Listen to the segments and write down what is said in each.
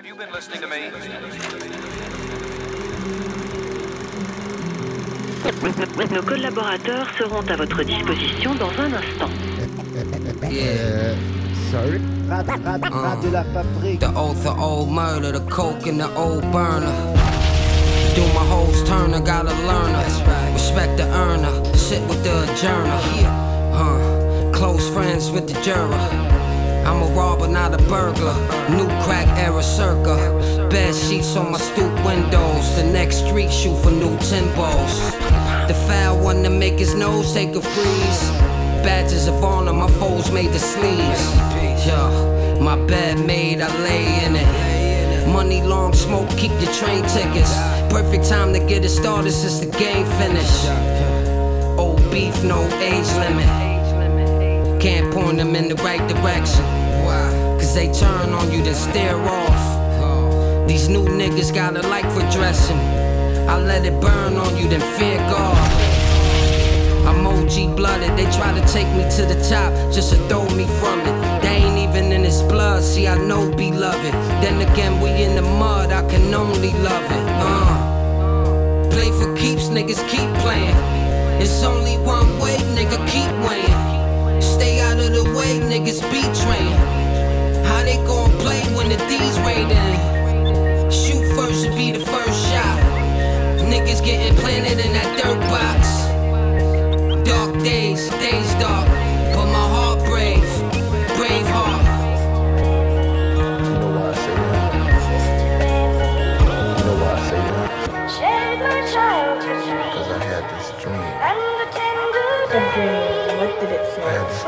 Have you been listening to me? Nos collaborateurs seront à votre disposition dans un instant. Yeah. Sorry. Uh, de la fabrique. the oath of old murder, the coke and the old burner. Do my hoes turn, I gotta learn her. Respect the earner, sit with the adjourner. Huh. Close friends with the juror. I'm a robber, not a burglar. New crack era circa. Bed sheets on my stoop windows. The next street shoot for new Timbos. The foul one to make his nose take a freeze. Badges of honor, my foes made the sleeves. Yeah, my bed made, I lay in it. Money long smoke, keep your train tickets. Perfect time to get it started since the game finished. Old beef, no age limit. Can't point them in the right direction. Cause they turn on you, then stare off. These new niggas got a like for dressing. I let it burn on you, then fear God. I'm OG blooded, they try to take me to the top just to throw me from it. They ain't even in his blood, see, I know be beloved. Then again, we in the mud, I can only love it. Uh. Play for keeps, niggas keep playing. It's only one way, nigga, keep weighing. Stay out of the way, niggas be trained. How they gon' play when the D's raiding? Shoot first and be the first shot. Niggas getting planted in that dirt box. Dark days, days dark, but my heart brave, brave heart. You know why I say that? You know why I say that? Shed my childhood Because I had this dream. and the tender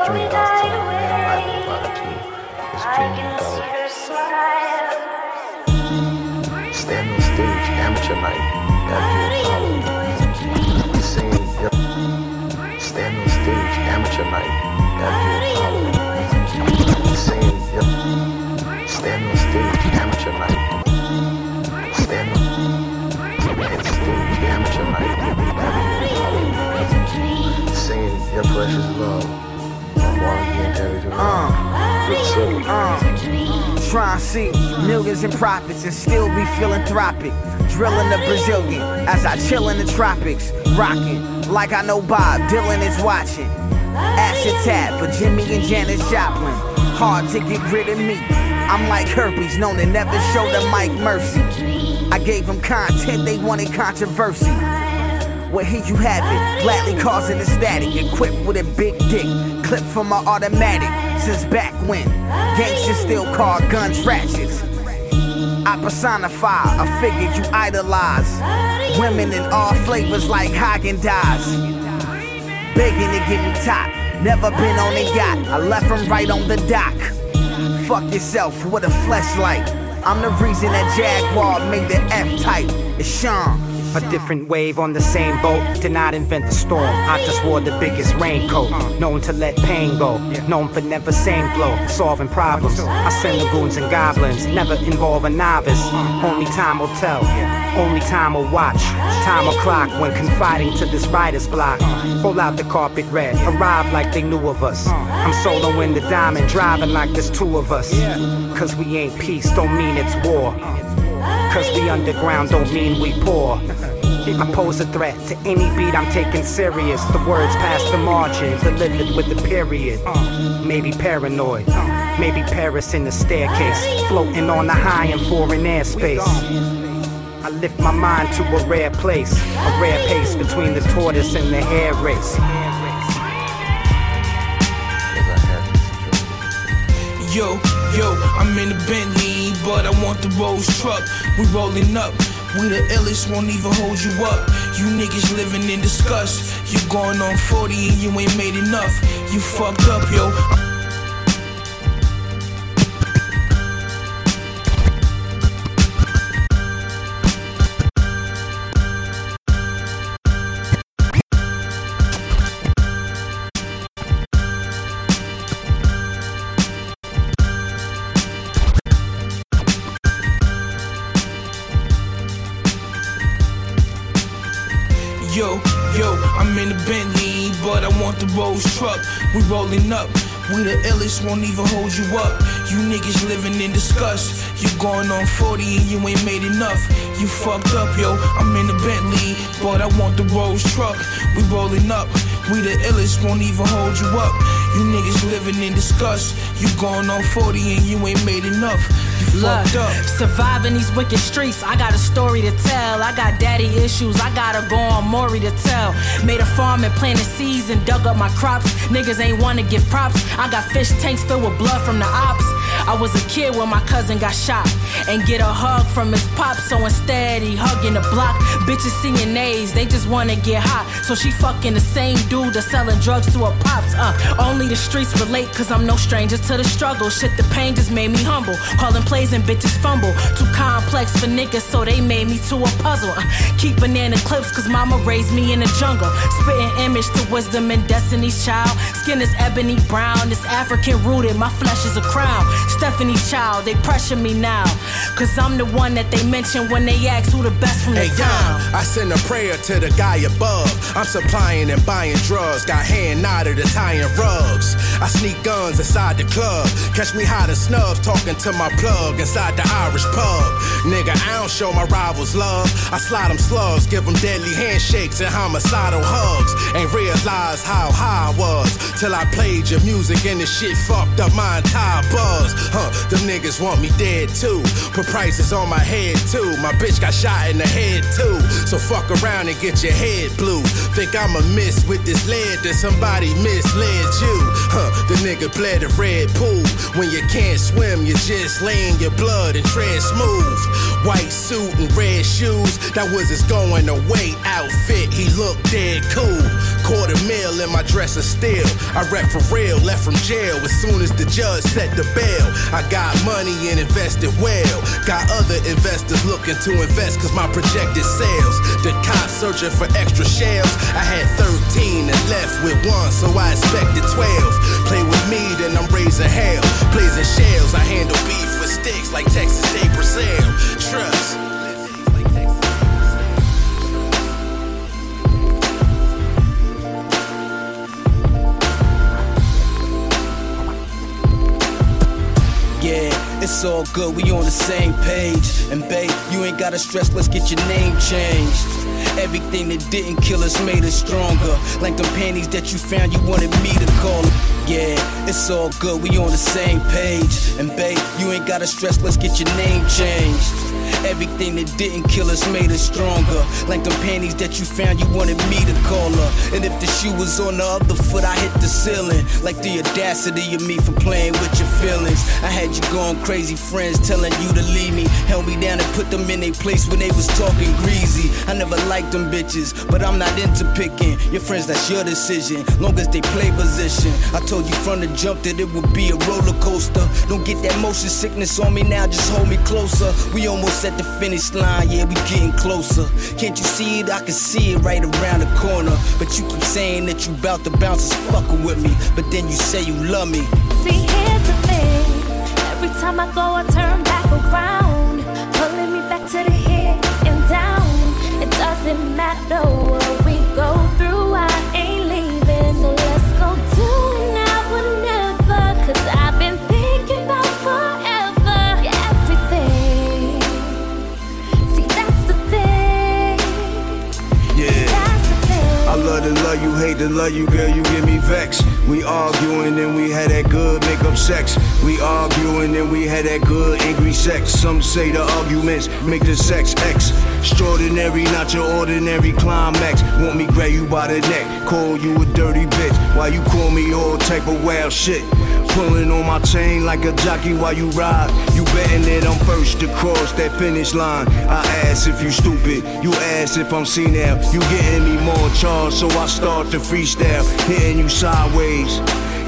dream was telling life about it too. This dream can about see her smile. standing on stage, amateur night, at the Apollo. Singing, yep. Standing on stage, amateur night, at the Apollo. Singing, yep. Standing on stage, amateur night. Standing on stage, amateur night, at the Apollo. Singing, your precious love. In every Try and see millions in profits and still be philanthropic. Drilling the Brazilian as I chill in the tropics. Rocking like I know Bob Dylan is watching. Acid tap for Jimi and Janis Joplin. Hard to get rid of me. I'm like herpes, known to never show the Mike Mercy. I gave them content, they wanted controversy. Well, here you have it, gladly causing the static, equipped with a big dick, clip from my automatic. Since back when gangsters still call guns ratchets. I personify a figure you idolize. Women in all flavors like Häagen-Dazs. Begging to get me top. Never been on a yacht. I left from right on the dock. Fuck yourself with a fleshlight. I'm the reason that Jaguar made the F type. It's Sean. A different wave on the same boat. Did not invent the storm. I just wore the biggest raincoat. Known to let pain go. Known for never same flow. Solving problems. I send the goons and goblins. Never involve a novice. Only time will tell. Only time will watch. Time will clock when confiding to this writer's block. Roll out the carpet red. Arrive like they knew of us. I'm soloing the diamond. Driving like there's two of us. Cause we ain't peace. Don't mean it's war. Cause we underground don't mean we poor. I pose a threat to any beat I'm taking serious. The words past the margin, delivered with a period. Uh. Maybe paranoid, maybe Paris in the staircase, floating on the high in foreign airspace. I lift my mind to a rare place, a rare pace between the tortoise and the hare race. Yo, yo, I'm in the Bentley, but I want the Rolls truck. We rolling up. We the illest, won't even hold you up. You niggas living in disgust. You going on 40 and you ain't made enough. You fucked up, yo. We rolling up. We the illest, won't even hold you up. You niggas living in disgust. You going on 40 and you ain't made enough. You fucked up, yo. I'm in the Bentley, but I want the Rolls truck. We rolling up. We the illest, won't even hold you up. You niggas living in disgust. You going on 40 and you ain't made enough. You Look, fucked up. surviving these wicked streets, I got a story to tell. I got daddy issues, I gotta go on Maury to tell. Made a farm and planted seeds and dug up my crops. Niggas ain't wanna give props. I got fish tanks filled with blood from the ops. I was a kid when my cousin got shot and get a hug from his pop. So instead, he hugging the block. Bitches seeing A's, they just wanna get hot. So she fucking the same dude that's selling drugs to her pops. Uh, only the streets relate, cause I'm no stranger to the struggle. Shit, the pain just made me humble. Calling plays and bitches fumble. Too complex for niggas, so they made me to a puzzle. Uh, keep banana clips, cause mama raised me in the jungle. Spitting image to wisdom and destiny's child. Skin is ebony brown, it's African rooted. My flesh is a crown. Stephanie child, they pressure me now. Cause I'm the one that they mention when they ask who the best from the Hey, yo, town. I send a prayer to the guy above. I'm supplying and buying drugs. Got hand knotted and tying rugs. I sneak guns inside the club. Catch me hiding snubs, talking to my plug inside the Irish pub. Nigga, I don't show my rivals love. I slide them slugs, give them deadly handshakes and homicidal hugs. Ain't realize how high I was till I played your music and the shit fucked up my entire buzz. Huh, them niggas want me dead too. Put prices on my head too. My bitch got shot in the head too. So fuck around and get your head blue. Think I'ma miss with this lead that somebody misled you. Huh, the nigga bled a red pool. When you can't swim, you just lay in your blood and tread. White suit and red shoes, that was his going away outfit. He looked dead cool. Quarter mil in my dress of steel. I rep for real, left from jail as soon as the judge set the bail. I got money and invested well. Got other investors looking to invest cause my projected sales. The cops searching for extra shells. I had 13 and left with one, so I expected 12. Play with me, then I'm raising hell. Blazing shells, I handle beef with sticks like Texas State Brazil. Trust. Yeah, it's all good, we on the same page. And babe, you ain't gotta stress, let's get your name changed. Everything that didn't kill us made us stronger. Like them panties that you found, you wanted me to call them. Yeah, it's all good, we on the same page. And babe, you ain't gotta stress, let's get your name changed. Everything that didn't kill us made us stronger. Like them panties that you found, you wanted me to call her. And if the shoe was on the other foot, I hit the ceiling. Like the audacity of me for playing with your feelings. I had you going crazy, friends telling you to leave me. Held me down and put them in their place when they was talking greasy. I never liked them bitches, but I'm not into picking. Your friends, that's your decision. Long as they play position. I told you from the jump that it would be a roller coaster. Don't get that motion sickness on me now, just hold me closer. We almost at the finish line, yeah, we getting closer. Can't you see it? I can see it right around the corner. But you keep saying that you bout to bounce is fucking with me. But then you say you love me. See, here's the thing. Every time I go, I turn back around, pulling me back to the here and down. It doesn't matter to love you, girl, you get me vexed. We arguing and we had that good make up sex. We arguing and we had that good angry sex. Some say the arguments make the sex X. Extraordinary, not your ordinary climax. Want me grab you by the neck, call you a dirty bitch. While you call me all type of wild shit. Pulling on my chain like a jockey while you ride. You betting that I'm first to cross that finish line. I ask if you stupid, you ask if I'm senile. You getting me more charged, so I start to freestyle, hitting you sideways.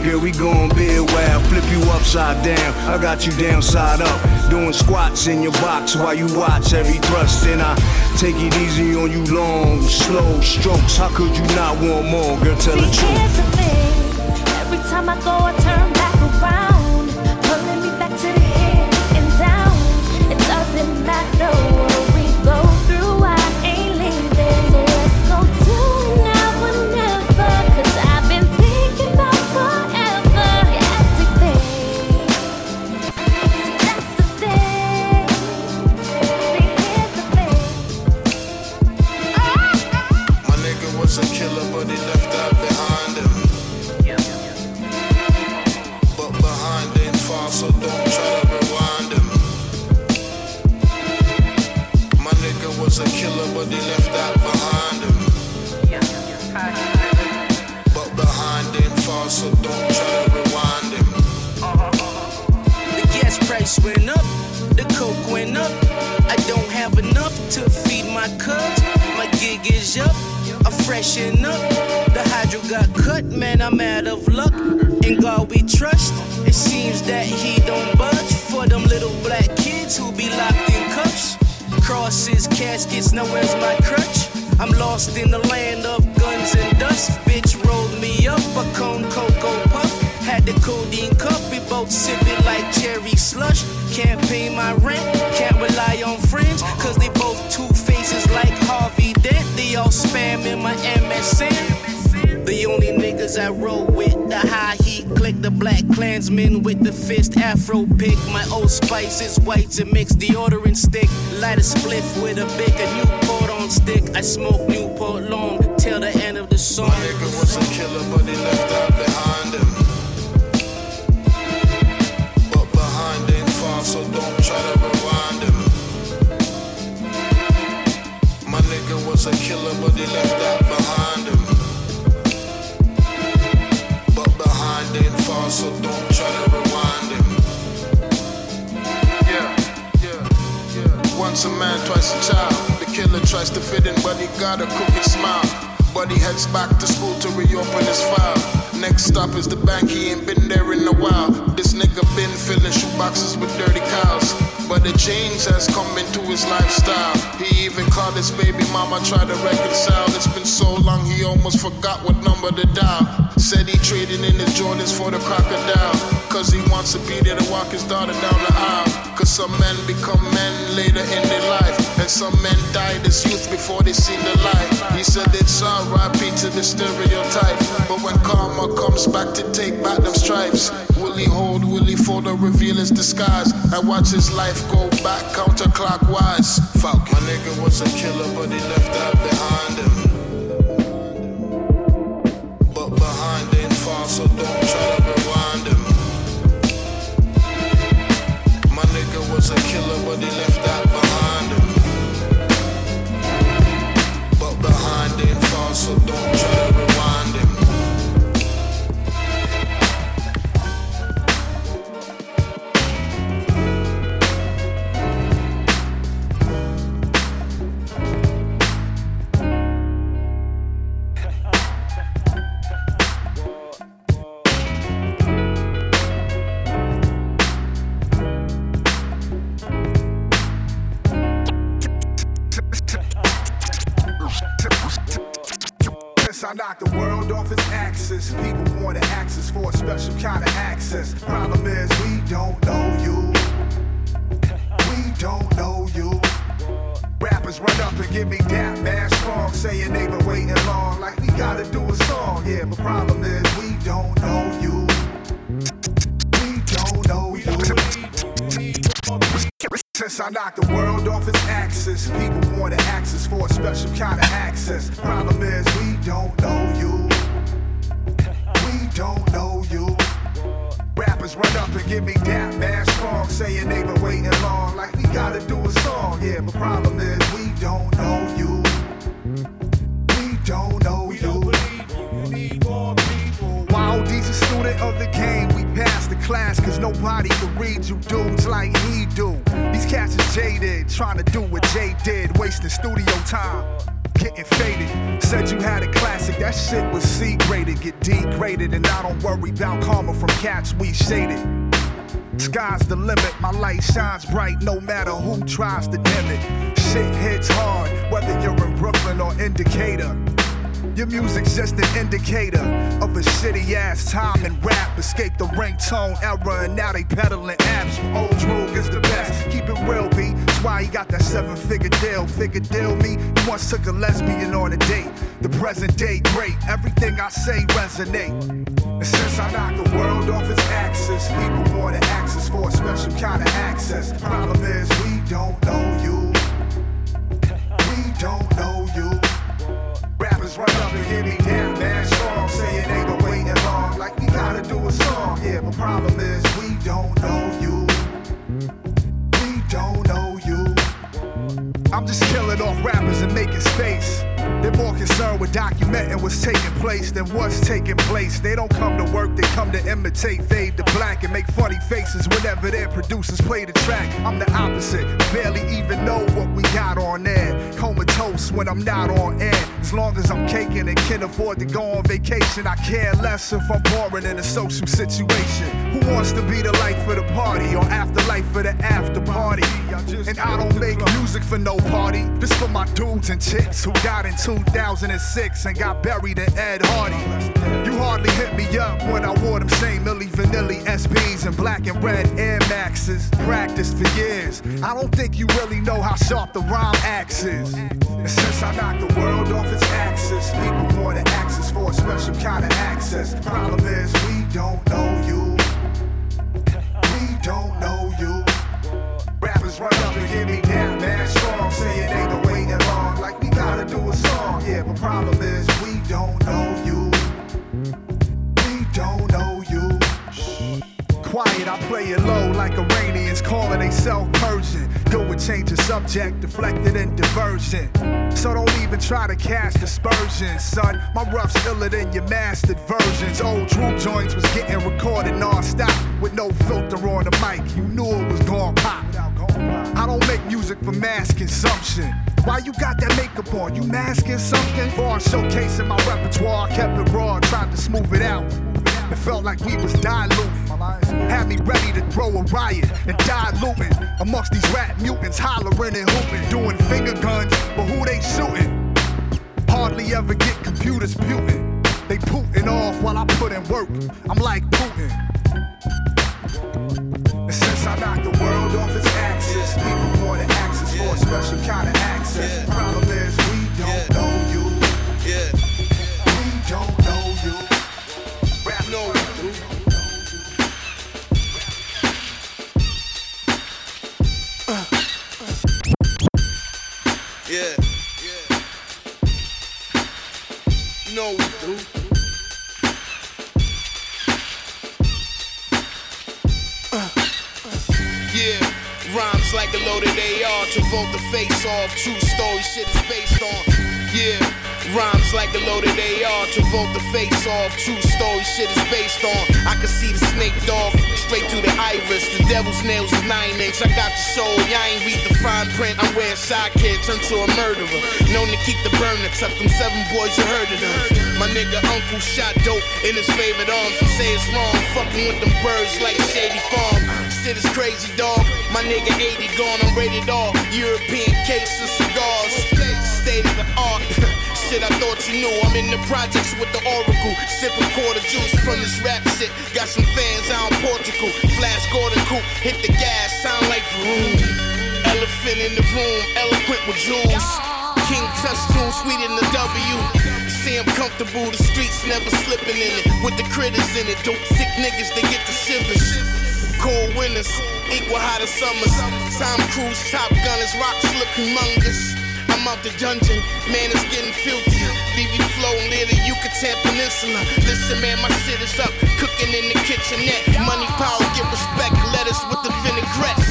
Girl, we gon' be a while, flip you upside down. I got you down side up, doing squats in your box while you watch every thrust. And I take it easy on you, long, slow strokes. How could you not want more, girl? Tell the truth. the. Every time I go, I turn went up, the coke went up. I don't have enough to feed my cubs. My gig is up, I freshen up. The hydro got cut, man, I'm out of luck. In God we trust. It seems that he don't budge for them little black kids who be locked in cuffs. Crosses, caskets, nowhere's my crutch. I'm lost in the land of guns and dust. Bitch rolled me up a cone cocoa puff. Had the codeine cup, we both sip it like cherry slush. Can't pay my rent, can't rely on friends, cause they both two faces like Harvey Dent. They all spam in my MSN. The only niggas I roll with, the high heat click, the black clansman with the fist afro pick. My old spice is white and mix deodorant stick. Light a spliff with a big a Newport on stick. I smoke Newport long till the end of the song. My nigga was a killer, but he left that behind so don't try to rewind him. My nigga was a killer, but he left that behind him. But behind ain't far, so don't try to rewind him. Yeah, yeah, yeah. Once a man, twice a child. The killer tries to fit in, but he got a crooked smile. But he heads back to school to reopen his file. Next stop is the bank, he ain't been there in a while. This nigga been filling shoeboxes with dirty cows. But the change has come into his lifestyle. He even called his baby mama, tried to reconcile. It's been so long, he almost forgot what number to dial. Said he traded in his Jordans for the crocodile. Cause he wants to be there to walk his daughter down the aisle. Cause some men become men later in their life. And some men die as youth before they see the light. He said it's RIP to the stereotype. But when karma comes back to take back them stripes, will he hold, will he fold or reveal his disguise? And watch his life go back counterclockwise. Fuck. My nigga was a killer, but he left that behind him. But behind ain't far, so don't he left give me that man strong, saying they been waiting long, like we gotta do a song. Yeah, but problem is, we don't know you. We don't know you. Since I knocked the world off its axis, people want access for a special kind of access. Problem is, we don't know you. Run up and give me that man strong, saying they been waiting long, like we gotta do a song. Yeah, but problem is, we don't know you. We don't know you. While D's a student of the game, we pass the class, cause nobody can read you dudes like he do. These cats is jaded, trying to do what Jay did, wasting studio time. Getting faded. Said you had a classic, that shit was C graded, get degraded, and I don't worry about karma from cats we shaded. Sky's the limit, my light shines bright no matter who tries to dim it. Shit hits hard, whether you're in Brooklyn or Indicator. Your music's just an indicator of a shitty ass time and rap. Escape the ringtone era, and now they peddling apps. Old Droog is the best. Keep it real, B. Why he got that seven figure deal. Figure deal me. He once took a lesbian on a date. The present day great. Everything I say resonate. And since I knocked the world off its axis, people want to access for a special kind of access. Problem is, we don't know you. We don't know you. Rappers run up and give me down bad strong, saying they been waiting long, like we gotta do a song. Yeah, but problem is we don't know you. I'm just killing off rappers and making space. They're more concerned with documenting what's taking place than what's taking place. They don't come to work, they come to imitate, fade to black, and make funny faces whenever their producers play the track. I'm the opposite, barely even know what we got on air. Comatose when I'm not on air. As long as I'm caking and can afford to go on vacation, I care less if I'm boring in a social situation. Who wants to be the life of the party or afterlife for the after party? And I don't make music for no party. This for my dudes and chicks who died in 2006 and got buried in Ed Hardy. You hardly hit me up when I wore them same Milli Vanilli SBs and black and red Air Maxes. Practiced for years. I don't think you really know how sharp the rhyme axe is. And since I knocked the world off its axis, people want to access for a special kind of access. Problem is, we don't know you. Don't know you. Rappers run up and get me down, man, strong, saying ain't no waiting long. Like we gotta do a song, yeah. But problem is, we don't know you. We don't. Quiet, I play it low like Iranians calling they self Persian. Do it, change the subject, deflected and diversion. So don't even try to cast aspersions, son. My rough's iller than your mastered versions. Old Droog joints was getting recorded non-stop with no filter on the mic. You knew it was gonna pop. I don't make music for mass consumption. Why you got that makeup on? You masking something? For showcasing my repertoire, kept it raw, tried to smooth it out. It felt like we was diluting. Had me ready to throw a riot and diluting amongst these rap mutants, hollering and hooting, doing finger guns, but who they shooting? Hardly ever get computers putin'. They pooting off while I put in work. I'm like Putin. And since I knocked the world off its axis, people want access for a special kind of AR. Travolta face off. True story shit is based on. I can see the snake dog straight through the iris. The devil's nails is nine inch. I got the soul. Y'all ain't read the fine print. I'm wearing sidekick, turned to a murderer. Known to keep the burner. Except them seven boys, you heard of them. My nigga uncle shot dope in his favorite arms. You say it's wrong. Fucking with them birds like Shady Farm. Shit is crazy, dog. My nigga 80 gone, I'm rated all. European case of cigars. State of the art. Shit, I thought you knew. I'm in the projects with the Oracle. Sipping quarter juice from this rap shit. Got some fans out in Portugal. Flash Gordon coupe. Hit the gas, sound like vroom. Elephant in the room, eloquent with jewels. King costume, sweet in the W. See I'm comfortable, the streets never slipping in it. With the critters in it, dope sick niggas, they get the shivers. Cold winters, equal hotter summers. Tom Cruise, Top Gunners, rocks look humongous. I'm out the dungeon, man, it's getting filthy. BB flow near the Yucatan Peninsula. Listen, man, my shit is up, cooking in the kitchenette. Money, power, get respect, lettuce with the vinaigrettes.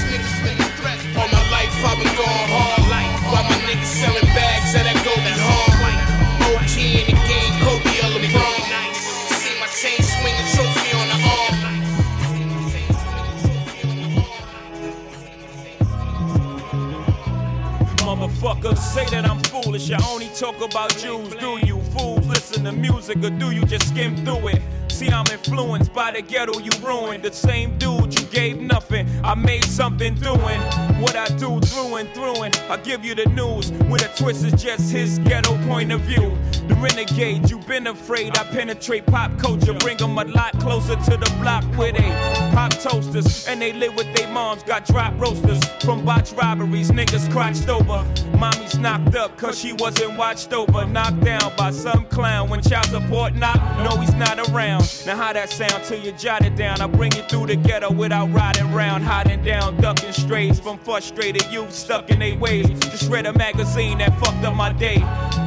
Motherfuckers say that I'm foolish. I only talk about Jews. Do you fools listen to music or do you just skim through it? See, I'm influenced by the ghetto you ruined. The same dude you gave nothing. I made something doing what I do through and through. And I give you the news with a twist is just his ghetto point of view. The renegade, you've been afraid. I penetrate pop culture, bring them a lot closer to the block where they pop toasters. And they live with their moms, got drop roasters from botch robberies. Niggas crotched over. Mommy's knocked up cause she wasn't watched over. Knocked down by some clown when child support knock. No, he's not around. Now, how that sound till you jot it down? I bring you through the ghetto without riding round, hiding down, ducking strays from frustrated youth stuck in their ways. Just read a magazine that fucked up my day.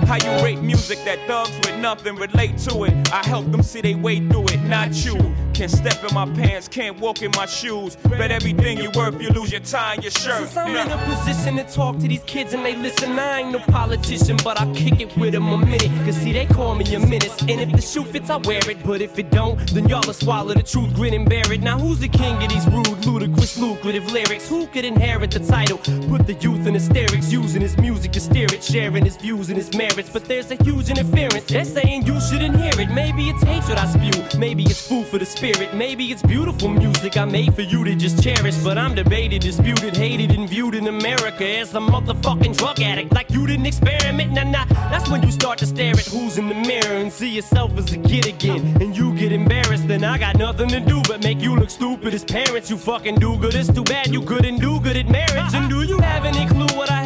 How you rate music that thugs with nothing relate to it? I help them see they way through it, not you. Can't step in my pants, can't walk in my shoes. Bet everything you worth, you lose your tie and your shirt. Since I'm in a position to talk to these kids and they listen, I ain't no politician, but I kick it with them a minute. Cause see, they call me a menace. And if the shoe fits, I wear it. But if it don't, then y'all will swallow the truth, grin and bear it. Now who's the king of these rude, ludicrous, lucrative lyrics? Who could inherit the title? Put the youth in hysterics, using his music to steer it, sharing his views and his merits. But there's a huge interference. They're saying you shouldn't hear it. Maybe it's hatred I spew, maybe it's food for the spirit, maybe it's beautiful music I made for you to just cherish. But I'm debated, disputed, hated, and viewed in America as a motherfucking drug addict. Like you didn't experiment, nah nah. That's when you start to stare at who's in the mirror and see yourself as a kid again. And you get embarrassed, then I got nothing to do but make you look stupid as parents. You fucking do good. It's too bad you couldn't do good at marriage. And do you have any clue what I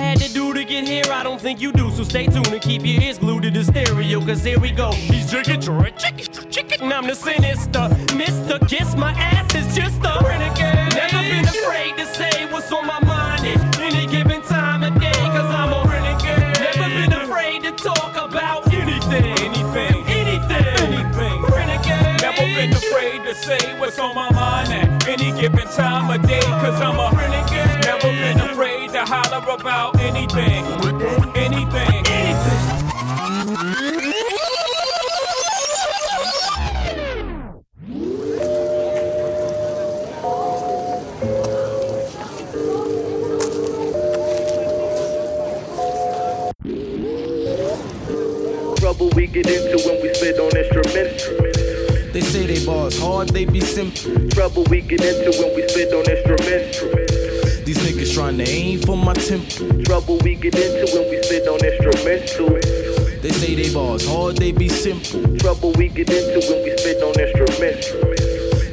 get here? I don't think you do. So stay tuned and keep your ears glued to the stereo. Cause here we go. He's chicken, chicken, chicken. And I'm the sinister. Mr. Kiss my ass is just a renegade. Never been afraid to say what's on my mind at any given time of day. Cause I'm a renegade. Never been afraid to talk about anything. Anything, anything, anything. Renegade. Never been afraid to say what's on my mind at any given time of day. Cause I'm a renegade. Never been afraid to holler about anything. Anything, anything. Trouble we get into when we spit on instruments. They say they bars hard, they be simple. Trouble we get into when we spit on instruments. These niggas trying to aim for my temple. Trouble we get into when we spit on instrumental. They say they bars hard, they be simple. Trouble we get into when we spit on instruments.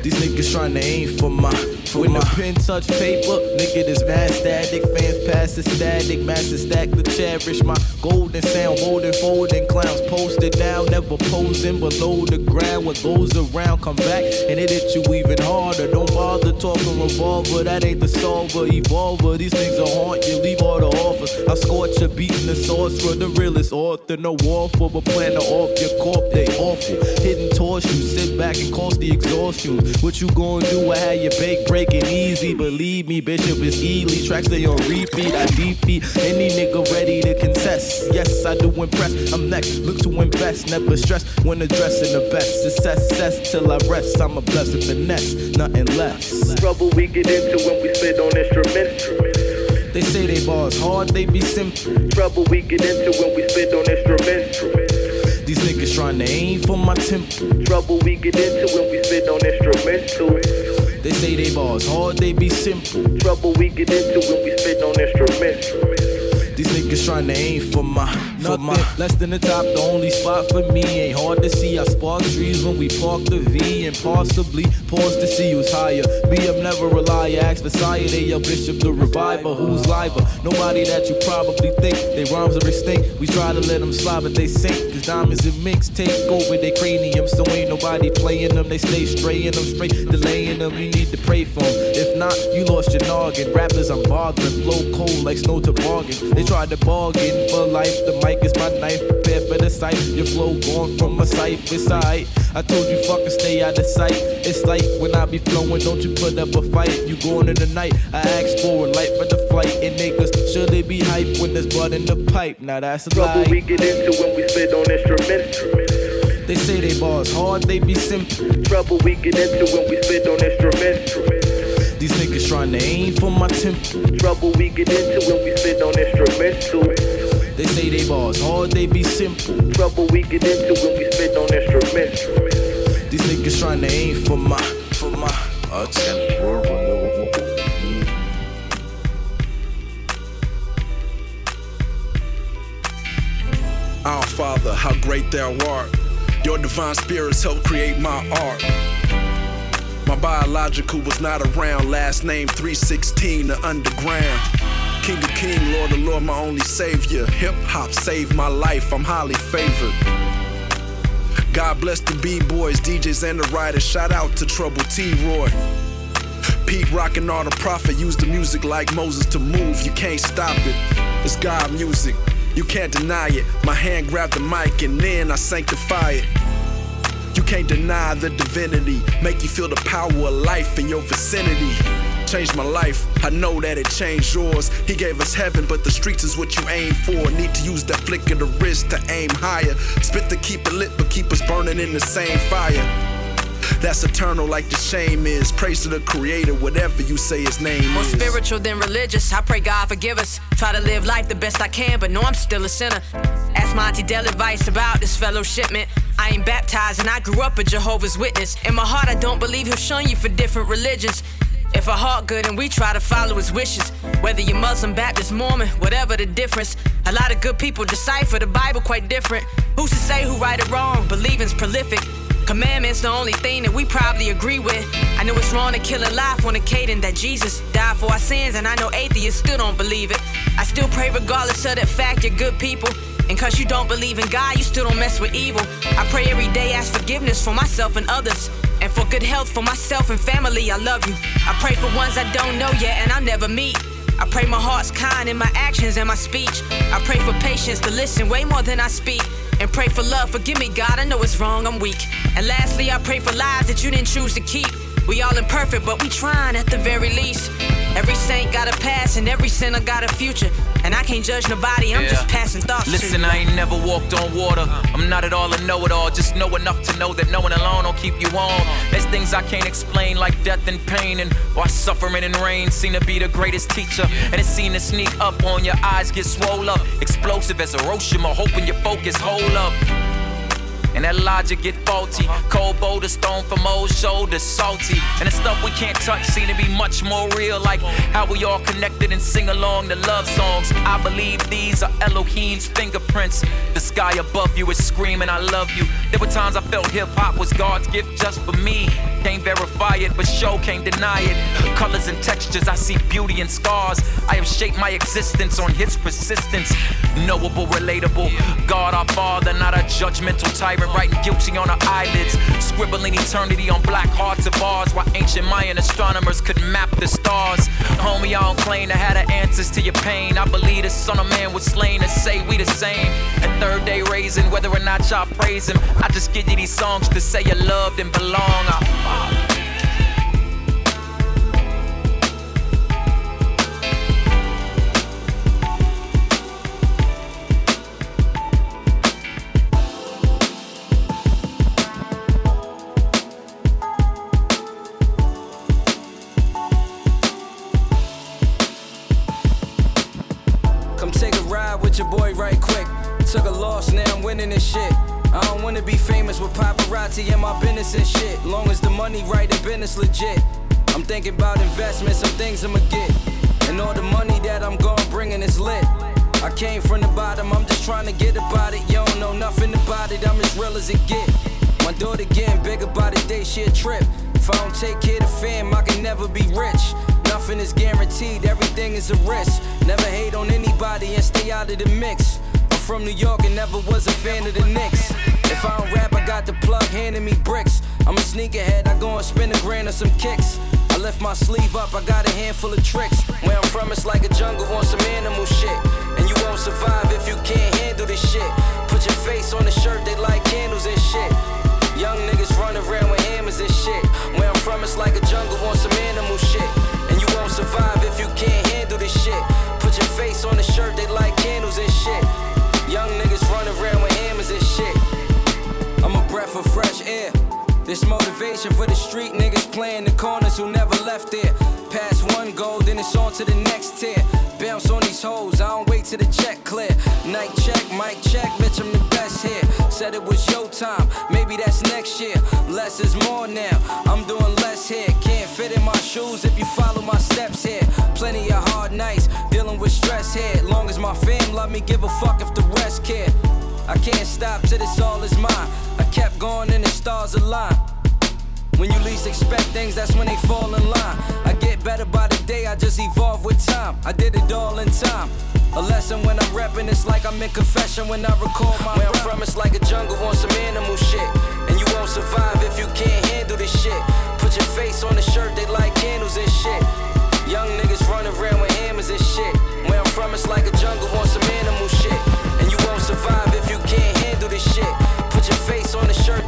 These niggas trying to aim for my for when my the pen touch paper, nigga this mad static. Fans pass the static, master stack the cherish. My golden sound, holding forward and clowns posted down, never posing below the ground. What goes around, come back and it hit you even harder. Don't bother talking revolver, that ain't the solver. Evolver, these things will haunt you, leave all the offers. I scorch you, beating the source for the realest author. No war for, but plan to off your corp, they awful. Hidden you sit back and cause the exhaustion. What you gonna do? I had your bake breaking easy. Believe me, Bishop is Ely. Tracks they on repeat. I defeat any nigga ready to contest. Yes, I do impress. I'm next. Look to invest. Never stress when addressing the best. Success, success till I rest. I'm a blessed finesse, nothing less. Trouble we get into when we spit on instruments. They say they bars hard, they be simple. Trouble we get into when we spit on instruments. These niggas trying to aim for my temple. Trouble we get into when we spit on instrumental. They say they bars hard, they be simple. Trouble we get into when we spit on instruments. These niggas trying to aim for my, for my less than the top. The only spot for me ain't hard to see. I spark trees when we park the V and possibly pause to see who's higher. Me, I'm never a liar. Ask for sire, they a bishop, the reviver. Who's liver? Nobody that you probably think. They rhymes are extinct. We try to let them slide, but they sink. Cause diamonds and minks take over their cranium. So ain't nobody playing them. They stay straying them straight, delaying them. You need to pray for them. If not, you lost your noggin. Rappers, I'm boggling. Flow cold like snow toboggan. They tried to bargain for life. The is my knife, prepare for the sight. Your flow gone from my sight, it's alright. I told you fucking stay out of sight. It's like when I be flowing, don't you put up a fight. You going in the night, I ask for a light for the flight. And niggas, should they be hype when there's blood in the pipe? Now that's a Trouble lie. we get into when we spit on instruments. They say they bars hard, they be simple. Trouble we get into when we spit on instruments. These niggas trying to aim for my temple. Trouble we get into when we spit on instrumental. They say they bars hard, they be simple. Trouble we get into when we spit on instruments. These niggas trying to aim for my, for my. Our Father, how great thou art. Your divine spirits help create my art. My biological was not around. Last name 316, the underground. King of King, Lord of Lord, my only savior. Hip hop saved my life, I'm highly favored. God bless the B-boys, DJs, and the writers. Shout out to Trouble T Roy. Pete rockin' all the prophet, use the music like Moses to move. You can't stop it. It's God music. You can't deny it. My hand grabbed the mic and then I sanctify it. You can't deny the divinity. Make you feel the power of life in your vicinity. Changed my life, I know that it changed yours. He gave us heaven, but the streets is what you aim for. Need to use that flick of the wrist to aim higher. Spit to keep it lit, but keep us burning in the same fire. That's eternal, like the shame is. Praise to the creator, whatever you say his name More is. spiritual than religious. I pray God forgive us. Try to live life the best I can, but know I'm still a sinner. Ask Monty Dell advice about this fellowshipment. I ain't baptized and I grew up a Jehovah's Witness. In my heart, I don't believe he'll shun you for different religions. If a heart good and we try to follow his wishes, whether you're Muslim, Baptist, Mormon, whatever the difference, a lot of good people decipher the Bible quite different. Who's to say who right or wrong? Believing's prolific. Commandments the only thing that we probably agree with. I know it's wrong to kill a lie fornicating that Jesus died for our sins, and I know atheists still don't believe it. I still pray regardless of that fact, you're good people. And cause you don't believe in God, you still don't mess with evil. I pray every day, ask forgiveness for myself and others. And for good health for myself and family, I love you. I pray for ones I don't know yet and I'll never meet. I pray my heart's kind in my actions and my speech. I pray for patience to listen way more than I speak. And pray for love, forgive me, God, I know it's wrong, I'm weak. And lastly, I pray for lives that you didn't choose to keep. We all imperfect, but we trying at the very least. Every saint got a past and every sinner got a future. And I can't judge nobody, I'm just passing thoughts. Listen, I ain't never walked on water. I'm not at all a know it all. Just know enough to know that no one alone will keep you on. There's things I can't explain, like death and pain, and why suffering and rain seem to be the greatest teacher. And it's seen to sneak up on your eyes, get swole up. Explosive as Hiroshima, hoping your focus hold up. And that logic get faulty. Cold boulder stone from old shoulders, salty. And the stuff we can't touch seem to be much more real. Like how we all connected and sing along the love songs. I believe these are Elohim's fingerprints. The sky above you is screaming, I love you. There were times I felt hip hop was God's gift just for me. Can't verify it, but show can't deny it. Colors and textures, I see beauty in scars. I have shaped my existence on his persistence. Knowable, relatable. God our Father, not a judgmental tyrant, writing guilty on our eyelids. Scribbling eternity on black hearts of ours, while ancient Mayan astronomers could map the stars. Homie, I don't claim to have the answers to your pain. I believe the Son of Man was slain to say we the same. And third day raising, whether or not y'all praise him. I just give you these songs to say you're loved and belong. I paparazzi and my business and shit. Long as the money right and business legit. I'm thinking about investments, some things I'ma get. And all the money that I'm gonna bring in is lit. I came from the bottom, I'm just trying to get about it. You don't know nothing about it, I'm as real as it get. My daughter getting bigger by the day, she a trip. If I don't take care of fam, I can never be rich. Nothing is guaranteed, everything is a risk. Never hate on anybody and stay out of the mix. I'm from New York and never was a fan of the Knicks. If I don't rap, got the plug handing me bricks. I'm a sneakerhead, I go and spend a grand on some kicks. I lift my sleeve up, I got a handful of tricks. Where I'm from, it's like a jungle on some animal shit. And you won't survive if you can't handle this shit. Put your face on the shirt, for the street niggas playing the corners who never left there. Pass one goal, then it's on to the next tier. Bounce on these hoes, I don't wait till the check clear. Night check, mic check, bitch, I'm the best here. Said it was your time, maybe that's next year. Less is more now, I'm doing less here. Can't fit in my shoes if you follow my steps here. Plenty of hard nights, dealing with stress here. Long as my fam love me, give a fuck if the rest care. I can't stop till this all is mine. I kept going and the stars align. When you least expect things, that's when they fall in line. I get better by the day, I just evolve with time. I did it all in time. A lesson when I'm rapping, it's like I'm in confession when I recall my Where I'm from, it's like a jungle on some animal shit. And you won't survive if you can't handle this shit. Put your face on the shirt, they like candles and shit. Young niggas run around with hammers and shit. Where I'm from, it's like a jungle on some animal shit. And you won't survive if you can't handle this shit. Put your face on the shirt,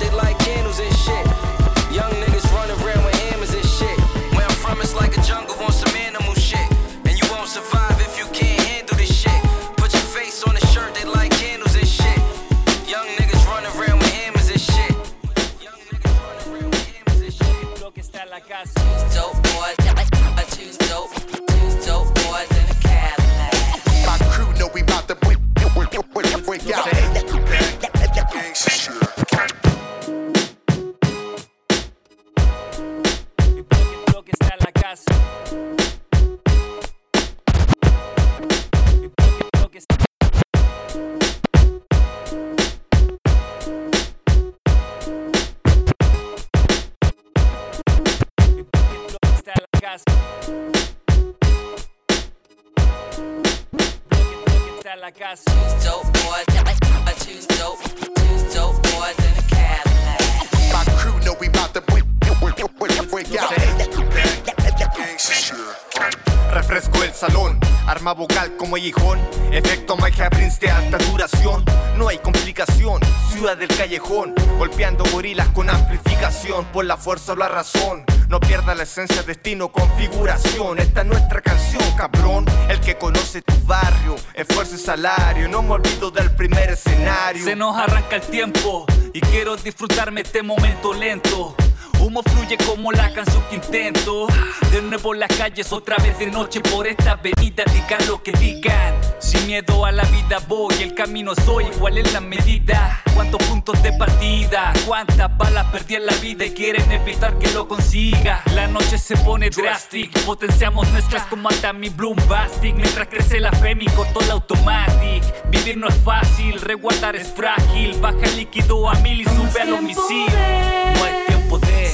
Refresco el salón, arma vocal como aguijón, efecto Mike Prince de alta duración. No hay complicación, ciudad del callejón, golpeando gorilas con amplificación por la fuerza o la razón. No pierda la esencia, destino, configuración. Esta es nuestra canción, cabrón. El que conoce tu barrio, esfuerzo y salario. No me olvido del primer escenario. Se nos arranca el tiempo y quiero disfrutarme este momento lento. Humo fluye como la canción que intento. De nuevo las calles, otra vez de noche por esta avenida. Digan lo que digan. Sin miedo a la vida voy, el camino soy. ¿Cuál es la medida? ¿Cuántos puntos de partida? ¿Cuántas balas perdí en la vida y quieren evitar que lo consiga? La noche se pone drastic. Potenciamos nuestras como mi Bloom Bastic. Mientras crece la fe, mi cortó la automatic. Vivir no es fácil, resguardar es frágil. Baja el líquido a mil y sube al homicidio.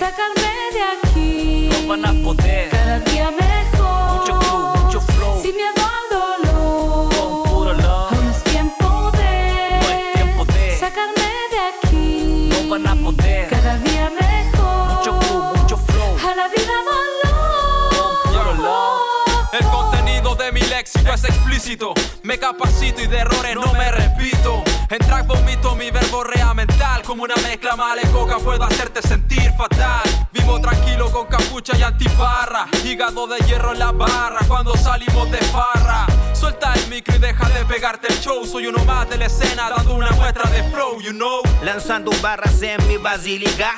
Sacarme de aquí. No van a poder. Cada día mejor. Mucho flow, mucho flow. Sin miedo al dolor. Con puro love. Aún es tiempo de. No es tiempo de. sacarme de aquí. No van a poder. Cada día mejor. Mucho flow, mucho flow. A la vida valor. Puro love. El contenido de mi léxico es explícito. Me capacito y de errores no me repito. En track vomito mi verborrea mental. Como una mezcla mala puedo hacerte sentir fatal. Vivo tranquilo con capucha y antiparra. Hígado de hierro en la barra cuando salimos de farra. Suelta el micro y deja de pegarte el show. Soy uno más de la escena dando una muestra de flow, you know. Lanzando barras en mi basílica.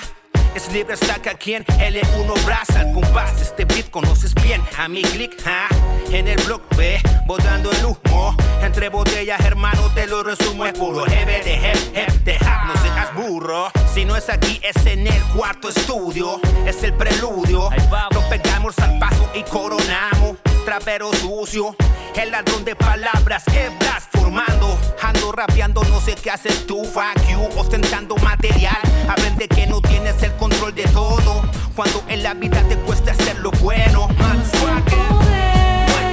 Es libre saca quien L1 braza al compás este beat conoces bien a mi click ¿ah? en el blog B botando el humo. Entre botellas hermano te lo resumo. Es puro heavy de hep de no seas burro. Si no es aquí es en el cuarto estudio. Es el preludio. Nos pegamos al paso y coronamos. Trapero sucio el ladrón de palabras hebras formando. Ando rapeando no sé qué haces tú. Fuck you ostentando material. Aprende que no tienes el control de todo. Cuando en la vida te cuesta hacer lo bueno. Motherfucker.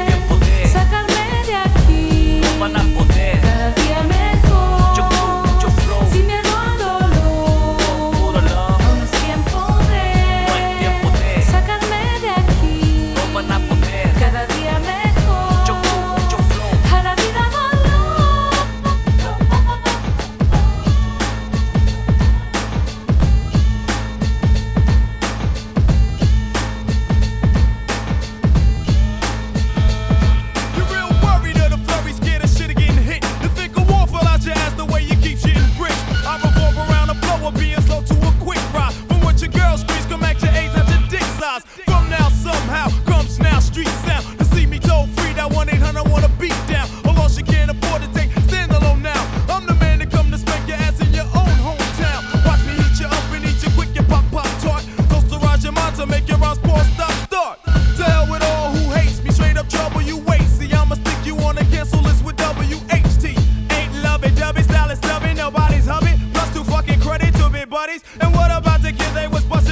tiempo de sacarme de aquí. No van a poder. And what about the kid they was busting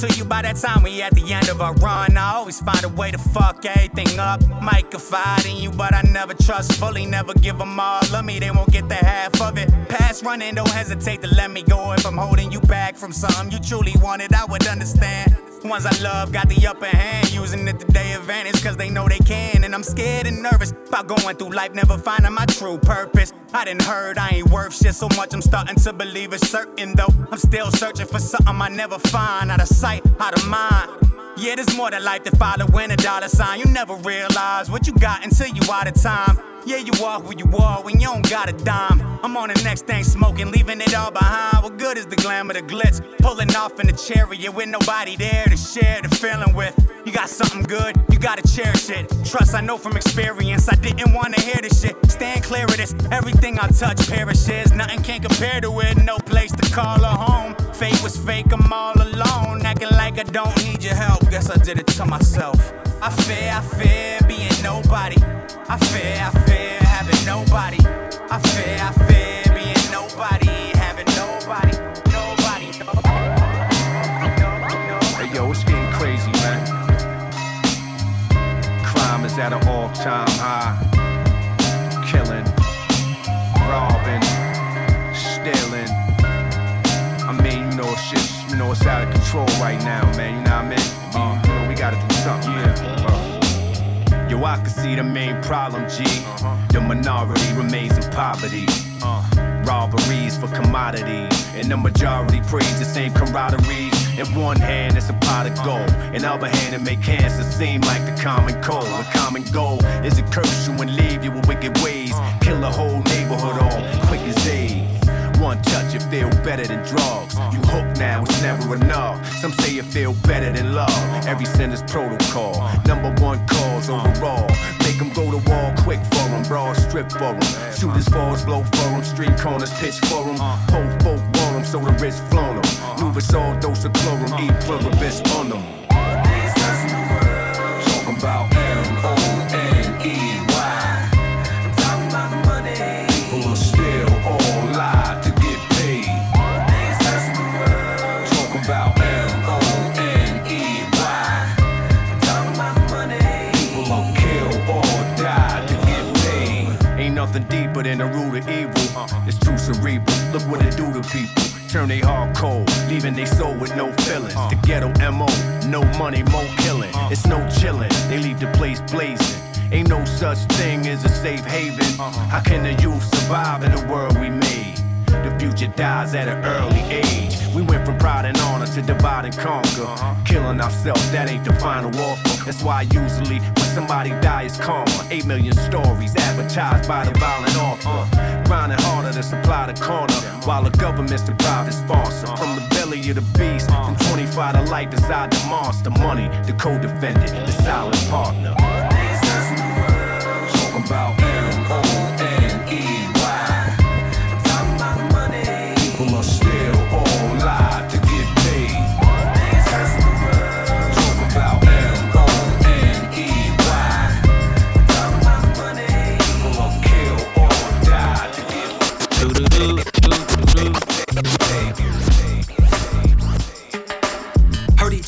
to you by that time we at the end of our run. Always find a way to fuck everything up. Might confide in you, but I never trust fully. Never give them all of me, they won't get the half of it. Past running, don't hesitate to let me go if I'm holding you back from something you truly wanted. I would understand. Ones I love got the upper hand, using it to their advantage, cause they know they can. And I'm scared and nervous about going through life, never finding my true purpose. I done heard I ain't worth shit so much, I'm starting to believe it's certain though. I'm still searching for something I never find, out of sight, out of mind. Yeah, there's more to life than following a dollar sign. You never realize what you got until you out of time. Yeah, you are who you are when you don't got a dime. I'm on the next thing smoking, leaving it all behind. What good is the glamour, the glitz? Pulling off in the chariot with nobody there to share the feeling with. You got something good, you gotta cherish it. Trust, I know from experience, I didn't wanna hear this shit. Stand clear of this, everything I touch perishes. Nothing can compare to it, no place to call a home. Fate was fake, I'm all alone. Acting like I don't need your help, guess I did it to myself. I fear, I fear being nobody. I fear, I fear having nobody. I fear, I fear being nobody, having nobody, nobody. Hey yo, it's getting crazy, man. Crime is at an all-time high. Control right now, man. You know what I mean? Uh, you know, we gotta do something. Yeah. Uh, yo, I can see the main problem, G. Uh-huh. The minority remains in poverty. Uh. Robberies for commodities, and the majority praise the same camaraderie. In one hand, it's a pot of gold. Uh-huh. In other hand, it make cancer seem like the common cold. The uh-huh. common goal is to curse you and leave you with wicked ways. Kill a whole neighborhood all quick as AIDS. One touch, it feel better than drugs. You hook now, it's never enough. Some say it feel better than love. Every sin is protocol. Number one cause overall. Make them go to wall quick for them. Broad strip for them. Shooters falls blow for them. Street corners pitch for them. Whole folk want them, so the rich flown them. Novus ordo seclorum. Eat pluribus on them. Deeper than the root of evil. Uh, it's too cerebral. Look what it do to people. Turn they heart cold, leaving they soul with no feelings. The uh. ghetto MO, no money, more killing. Uh. It's no chilling, they leave the place blazing. Ain't no such thing as a safe haven. Uh-huh. How can the youth survive in the world we made? The future dies at an early age. We went from pride and honor to divide and conquer. Uh-huh. Killing ourselves, that ain't the final offer. That's why usually somebody dies, karma. Eight million stories advertised by the violent author. Grinding harder to supply the corner, while the government's the private sponsor. From the belly of the beast, from 25 to life inside the monster. Money, the co-defendant, the silent partner. Talking about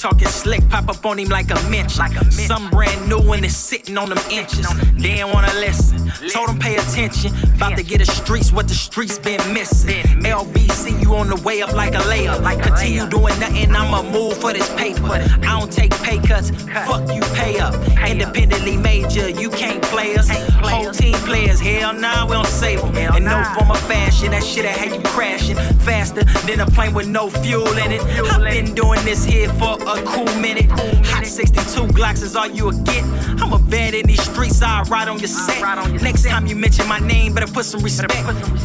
talking slick, pop up on him like a mention. Some brand new and it's sitting on them inches. They ain't wanna listen. Told him pay attention. About to get the streets what the streets been missing. LBC, you on the way up like a layup. Continue doing nothing, I'ma move for this paper. I don't take pay cuts, fuck you pay up. Independently major, you can't play us. Whole team players, hell nah, we don't save them. And no form of fashion, that shit'll have you crashing faster than a plane with no fuel in it. I've been doing this here for a cool minute. Hot 62 Glocks is all you'll get. I'm a vet in these streets, side, right on your set. Next time you mention my name, better put some respect.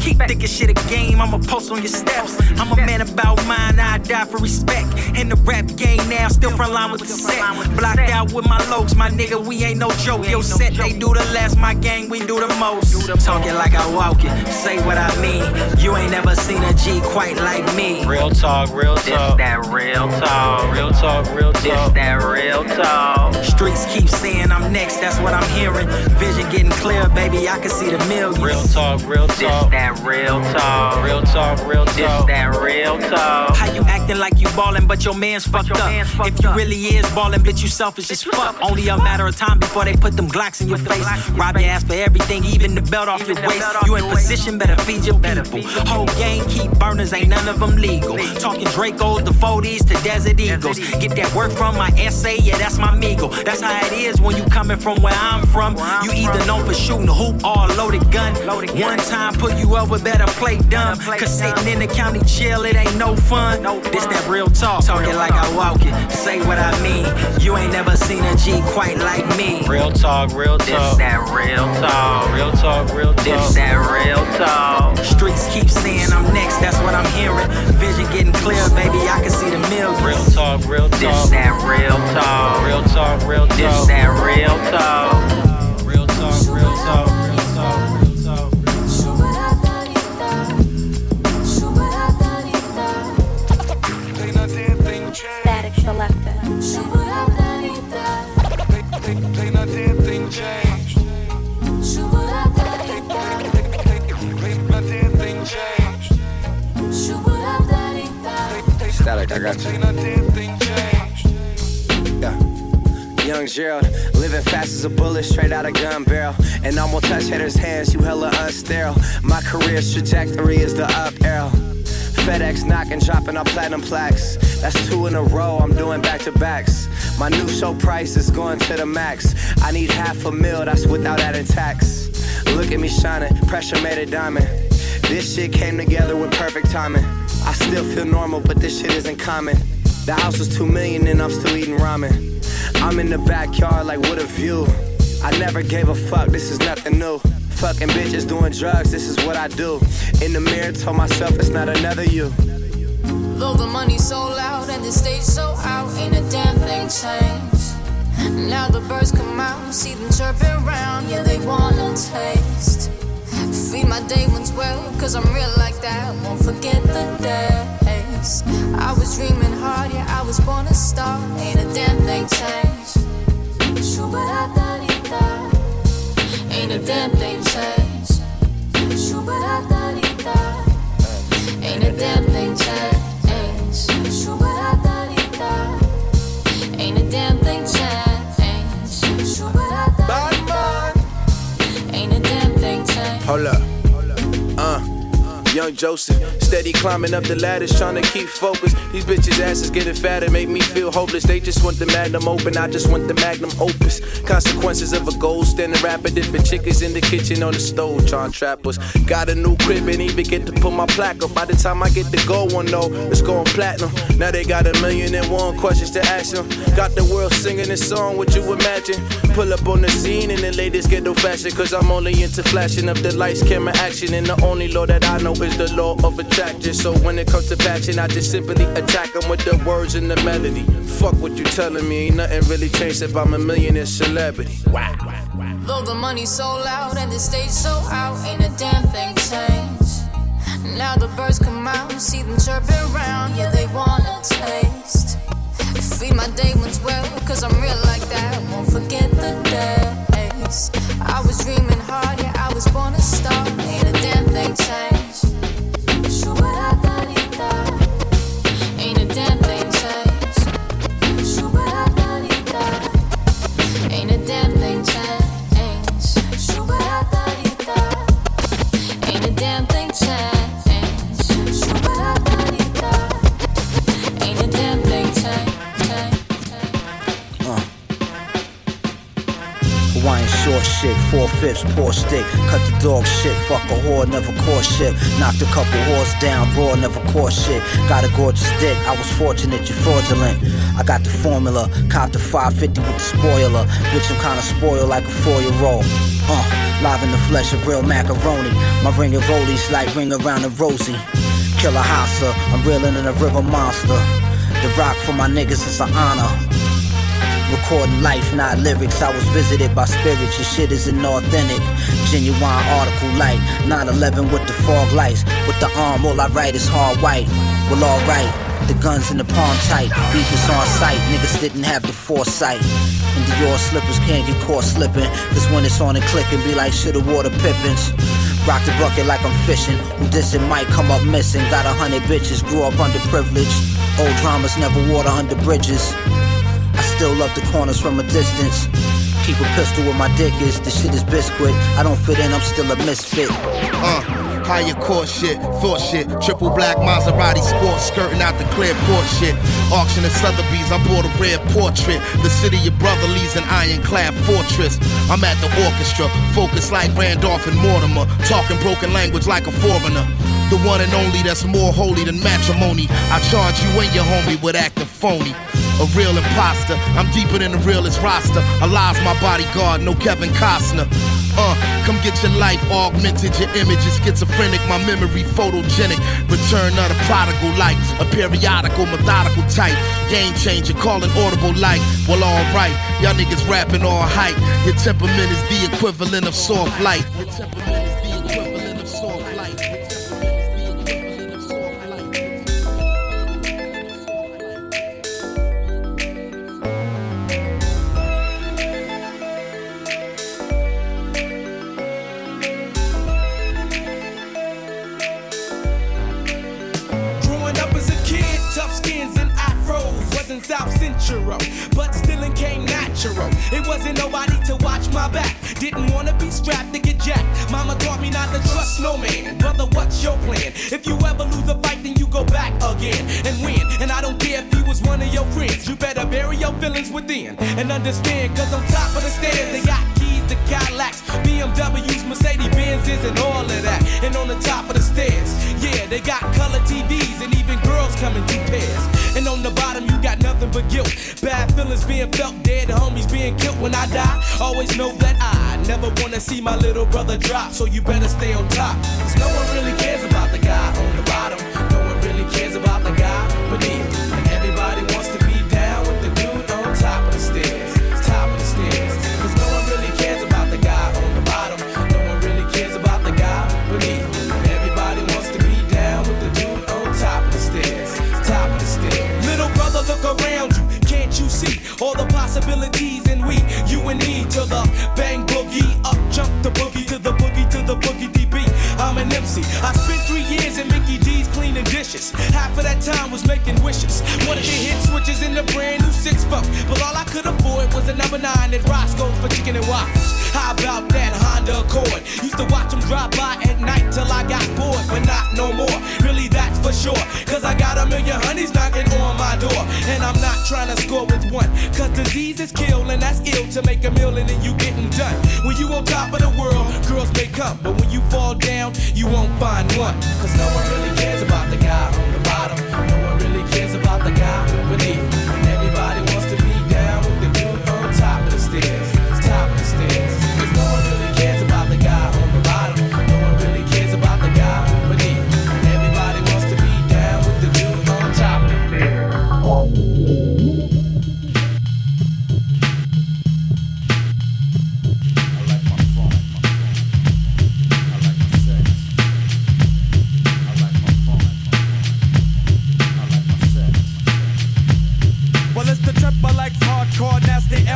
Keep thinking shit a game, I'ma post on your steps. I'm a man about mine, I die for respect. In the rap game now, still front line with the set. Blocked out with my locs, my nigga, we ain't no joke. Yo, set, they do the last, my gang, we do the most. Talking like I walk it, say what I mean. You ain't never seen a G quite like me. Real talk, real This talk. that real talk. Real talk, real talk. This that real talk. Streets keep saying I'm next, that's what I'm hearing. Vision getting clear, baby, I can see the millions. Real talk, real talk. This that real talk. Real talk, real This talk. that real talk. How you acting like you ballin', but your man's fucked up? if you really is ballin', bitch, you selfish as fuck. Only a matter of time before they put them Glocks in your face. Rob your ass for everything, even the belt off your waist. You in position, better feed your people. Whole gang keep burners, ain't none of them legal. Talking Dracos, the 40s to Desert Eagles. Get that work from my essay, yeah, that's my Migo. That's how it is when you coming from where I'm from. You either known for shooting a hoop or a loaded gun. One time put you over, better play dumb. Cause sitting in the county jail, it ain't no fun. This that real talk, talking like I walk it. Say what I mean. You ain't never seen a G quite like me. Real talk, real talk. This that real talk. Real talk, real This talk. that real talk. Streets keep saying I'm next, that's what I'm hearing. Vision getting clear, baby, I can see the millions. Real talk, real This talk. that real talk. Real talk, real This talk. that real talk. Bullet straight out of gun barrel. And I'm gonna touch haters' hands, you hella unsterile. My career's trajectory is the up arrow. FedEx knocking, dropping our platinum plaques. That's two in a row, I'm doing back to backs. My new show price is going to the max. I need half a mil, that's without adding tax. Look at me shining, pressure made a diamond. This shit came together with perfect timing. I still feel normal, but this shit isn't common. The house was two million and I'm still eating ramen. I'm in the backyard like what a view. I never gave a fuck, this is nothing new. Fucking bitches doing drugs, this is what I do. In the mirror, told myself it's not another you. Though the money's so loud and the stage so out, ain't a damn thing changed. Now the birds come out, see them chirping round, yeah, they wanna taste. Feed my day ones well, cause I'm real like that, won't forget the days. I was dreaming hard, yeah, I was born a star, ain't a damn thing changed. Shoo-ba-da-da-dee-da. Ain't a damn thing changed. Ain't a damn thing changed. Ain't a damn thing changed. Ain't a damn thing changed. Hold up. Young Joseph, steady climbing up the ladders, trying to keep focus. These bitches' asses getting fatter, make me feel hopeless. They just want the magnum open, I just want the magnum opus. Consequences of a gold standing rapper, different chickens in the kitchen on the stove, trying trap us. Got a new crib and even get to put my plaque up. By the time I get the gold one, though, it's going platinum. Now they got a million and one questions to ask them. Got the world singing this song, what you imagine? Pull up on the scene in the latest ghetto fashion, cause I'm only into flashing up the lights, camera action. And the only law that I know is the law of attraction. So when it comes to passion, I just simply attack them with the words and the melody. Fuck what you telling me, ain't nothing really changed if I'm a millionaire celebrity. Wow. Though the money's so loud and the stage so out, ain't a damn thing changed. Now the birds come out, see them chirping round, yeah, they wanna taste. Feed my day ones well, cause I'm real like that, won't forget the days. I was dreaming hard, yeah, I was born a star, ain't a damn thing changed. Four poor stick. Cut the dog shit, fuck a whore, never caught shit. Knocked a couple whores down, raw, never caught shit. Got a gorgeous dick, I was fortunate, you're fraudulent. I got the formula, copped the 550 with the spoiler. Bitch, I'm kinda spoiled like a four year old. Uh, live in the flesh of real macaroni. My ring of rollies like ring around a rosy. Killer Hassa, I'm reeling in a river monster. The rock for my niggas is an honor. Recording life, not lyrics. I was visited by spirits. Your shit is inauthentic. Genuine article light. 911 with the fog lights. With the arm, all I write is hard white. Well, alright. The guns in the palm tight. Beef is on sight. Niggas didn't have the foresight. And Dior slippers can't get caught slipping. Cause when it's on and clicking, be like shit water pippins. Rock the bucket like I'm fishing. Who dissing might come up missing. Got a hundred bitches, grew up underprivileged. Old dramas never water under bridges. Still love the corners from a distance. Keep a pistol where my dick is. The shit is biscuit. I don't fit in, I'm still a misfit. Uh, higher court shit, thought shit. Triple black Maserati sports skirting out the clear port shit. Auction at Sotheby's, I bought a red portrait. The city your brother leaves an ironclad fortress. I'm at the orchestra, focused like Randolph and Mortimer. Talking broken language like a foreigner. The one and only that's more holy than matrimony. I charge you and your homie with acting phony. A real imposter, I'm deeper than the realest roster. Alive's my bodyguard, no Kevin Costner. Uh, come get your life augmented, your image is schizophrenic, my memory photogenic. Return of the prodigal light, a periodical, methodical type. Game changer, calling audible light. Well, alright, y'all niggas rapping all hype. Your temperament is the equivalent of soft light. Wasn't South Central, but still it came natural. It wasn't nobody to watch my back. Didn't wanna be strapped to get jacked. Mama taught me not to trust no man. Brother, what's your plan? If you ever lose a fight, then you go back again and win. And I don't care if he was one of your friends. You better bury your feelings within and understand. Cause on top of the stairs, they got keys to Cadillacs, BMWs, Mercedes Benzes, and all of that. And on the top of the stairs, yeah, they got color TVs and even girls coming two pairs. Guilt. Bad feelings being felt, dead homies being killed when I die. Always know that I never wanna see my little brother drop, so you better stay on top. Cause no one really cares about the guy on the bottom. No one really cares about the guy beneath. To the bang boogie. Up jump the boogie to the boogie to the boogie DB. I'm an MC. I spent three years in Mickey D's cleaning dishes. Half of that time was making wishes. Wanted to hit switches in the brand new six foot. But all I could afford was a number nine at Roscoe's for chicken and waffles. How about that Honda Accord? Used to watch them drive by at night till I got bored, but not no more. Really, that's for sure. Cause I got million honeys knocking on my door. And I'm not trying to score with one. Cause disease is kill, and that's ill to make a million and you getting done. When you on top of the world, girls may come. But when you fall down, you won't find one. Cause no one really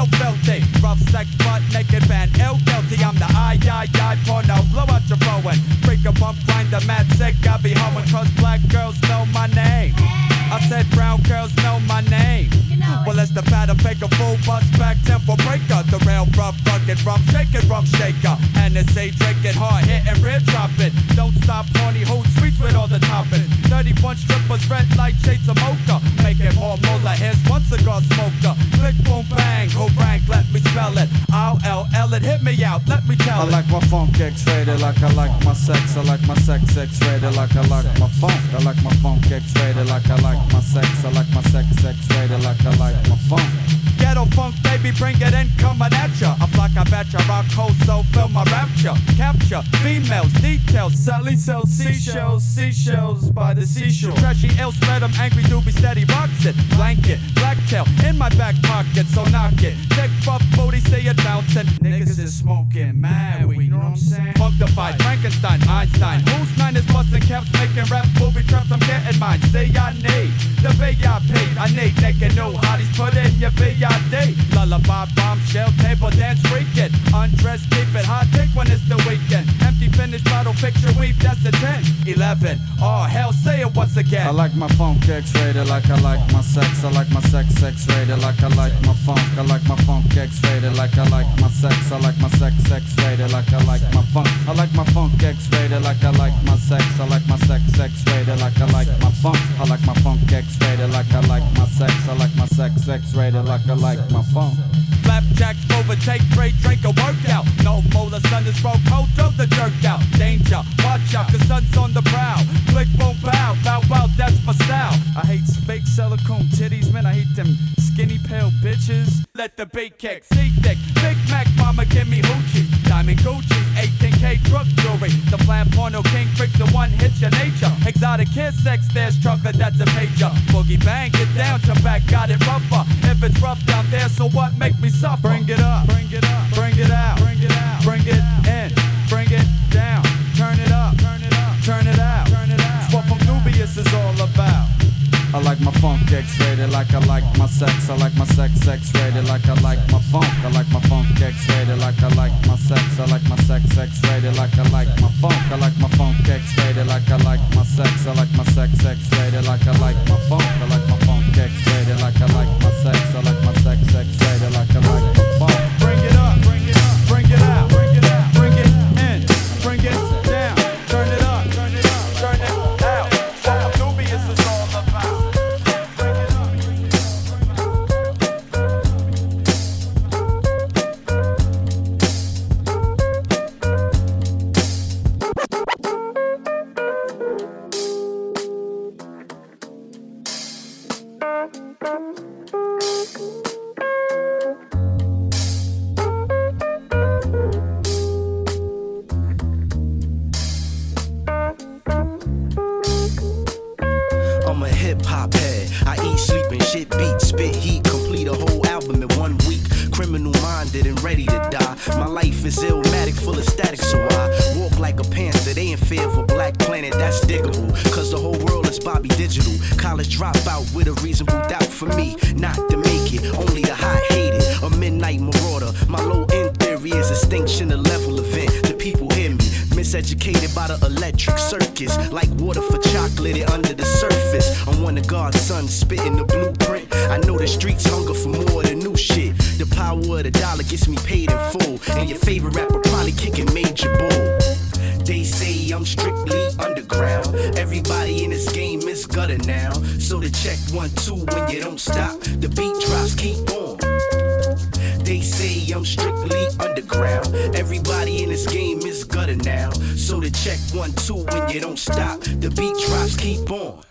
nasty L filthy. Rough sex, butt naked band L guilty. I'm the I, I, I porno. Blow out your phone. Freak a bump, grind a mad sick. I be hoeing cause black girls know my name. I said brown girls know my name. Well, it's the fat Had a full bus back tempo breaker. The rail rough, rugged, rum shaking, rum shaker. And it's a drinking, hard hitting, rib dropping. Don't stop, horny hood streets with all the toppings. 31 strippers, red light shades of mocha. Make it more molar. Here's one cigar smoker. Click, boom, bang, go rank, let me spell it. I'll L it, hit me out, let me tell I it. like my funk X-rated like I like my sex. I like my sex X-rated like I like my funk. I like my funk X-rated like I like my sex. I like my sex X-rated like I like my funk. Ghetto funk, baby, bring it in, coming at ya. I'm like I bet ya, rock cold, so feel my rapture. Capture females, details. Sally sells seashells, seashells by the seashore. Trashy ill spread 'em, angry doobie steady rocks it. Blanket, black tail in my back pocket, so knock it. Thick buff booty, say it bouncing. Niggas is smoking mad weed, you know what I'm saying? Funkified, Frankenstein, Einstein. Who's nine is busting caps, making raps, movie traps, I'm getting mine. Say I need the VIP, I need naked new hotties, put in your VID. Lullaby, bombshell, table dance, freak it. Undress, keep it hot, take when it's the weekend. Empty finish bottle, picture weep, that's a 10. 11, oh hell, say it once again. I like my funk X-rated like I like my sex. I like my sex X-rated like I like my funk. I like my funk X-rated like I like my sex. I like my sex X-rated like I like my funk. I like my funk X-rated like I like my sex. I like my sex X-rated like I like my funk. I like my funk X-rated like I like my sex. I like my sex X-rated like I like my funk. Flapjacks, overtake, trade, drink a workout. No the sun is broke, hold up the jerk out. Danger, watch out, the sun's on the brow. Click, boom, bow, bow, wow, that's my style. I hate fake silicone titties, man, I hate them skinny pale bitches. Let the beat kick, see thick, Big Mac, mama, give me hoochie. Diamond Gucci's, 18K truck jewelry. The plan porno king freaks the one hit your nature. Exotic kiss, sex, there's chocolate, that's a pager. Boogie bang, get down, jump back, got it rougher. If it's rough down there, so what make me suffer? Bring it up, bring it up, bring it out, bring it out, bring it in, bring it down, I like my funk X-rated like I like my sex. I like my sex X-rated like I like my funk. I like my funk X-rated like I like my sex. I like my sex X-rated like I like my funk. I like my funk X-rated like I like my sex. I like my sex X-rated like I like my funk. I like my funk X-rated like I like my sex. I like my sex X-rated like I like Miseducated by the electric circus. Like water for chocolate it under the surface. I'm one of God's sons spitting the blueprint. I know the streets hunger for more than new shit. The power of the dollar gets me paid in full. And your favorite rapper probably kicking major bull. They say I'm strictly underground. Everybody in this game is gutter now. So the check one, two when you don't stop. The beat drops, keep on. They say I'm strictly underground. Everybody in this game is gutter now. So the check one, two when you don't stop. The beat drops, keep on.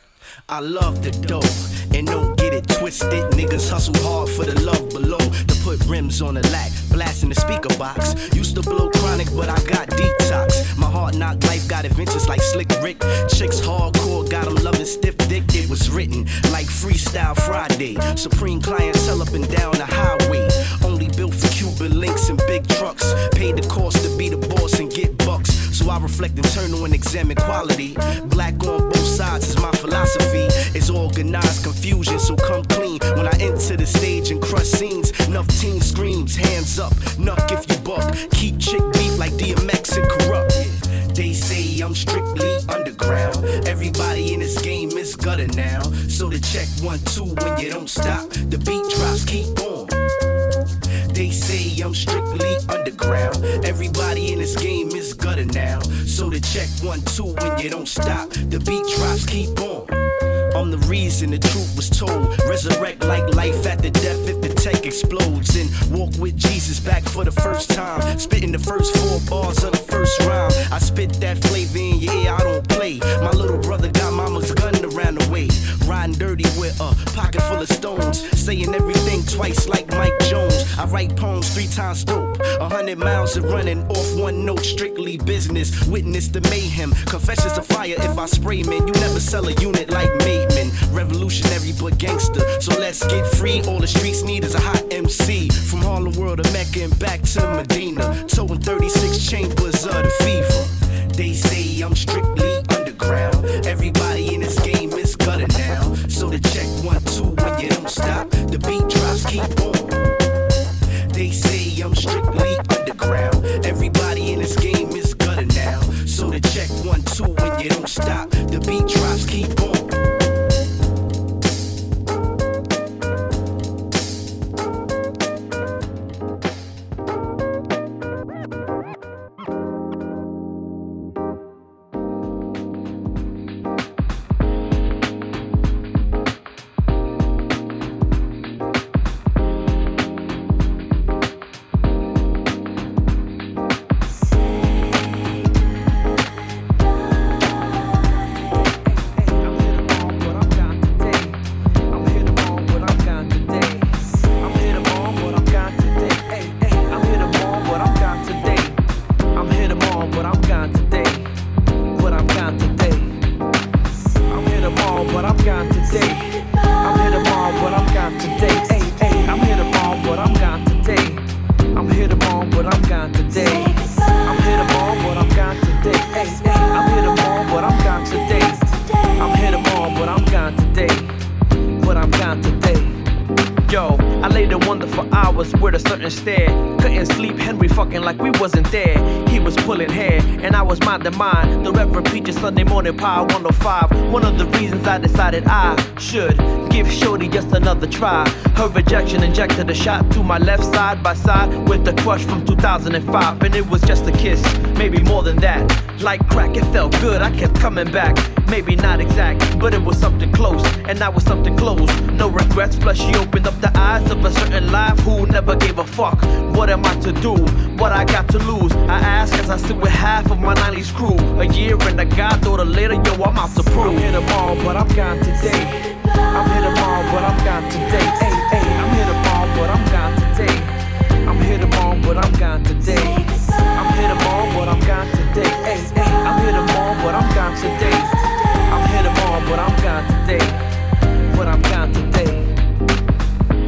I love the dough, and don't get it twisted. Niggas hustle hard for the love below. To put rims on the lack, blasting the speaker box. Used to blow chronic, but I got detox. My hard knock life got adventures like Slick Rick. Chicks hardcore, got 'em loving stiff dick. It was written like Freestyle Friday. Supreme clientele up and down the highway. Only built for Cuban links and big trucks. Paid the cost to be the boss and get bucks. So I reflect internal and examine quality. Black on both sides is my philosophy. It's organized confusion, so come clean. When I enter the stage and crush scenes, enough team screams, hands up, knuck if you buck. Keep chick beat like DMX and corrupt. They say I'm strictly underground. Everybody in this game is gutter now. So the check one, two when you don't stop. The beat drops, keep on. They say I'm strictly underground. Everybody in this game is gutter now. So the check one, two, when you don't stop, the beat drops keep on. I'm the reason the truth was told. Resurrect like life after death if the tech explodes. And walk with Jesus back for the first time. Spitting the first four bars of the first rhyme. I spit that flavor in your ear, I don't play. My little brother got mama's gun around the way. Riding dirty with a pocket full of stones. Saying everything twice like Mike Jones. I write poems three times dope. A hundred miles of running off one note, strictly business. Witness the mayhem. Confessions of fire if I spray, man. You never sell a unit like Revolutionary but gangster. So let's get free. All the streets need is a hot MC. From Harlem World to Mecca and back to Medina. Towing 36 chambers of the fever. They say I'm strictly power 105. One of the reasons I decided I should give Shorty just another try. Her rejection injected a shot to my left side by side with the crush from 2005. And it was just a kiss, maybe more than that. Like crack, it felt good, I kept coming back. Maybe not exact, but it was something close, and that was something close. No regrets, plus she opened up the eyes of a certain life who never gave a fuck. What am I to do? What I got to lose? I ask as I sit with half of my 90s crew. A year and a goddaughter later, yo, I'm out to prove. I'm hit them all, but I'm gone today. I'm hit them all, but I'm gone today. Hey, hey, I'm hit them all, but I'm gone today. I'm them all, but I'm gone today. I'm hit them all, but I'm gone today. Hey, hey, I'm hit them all, but I'm gone today. I'm them all, but I'm gone today. But I'm gone today.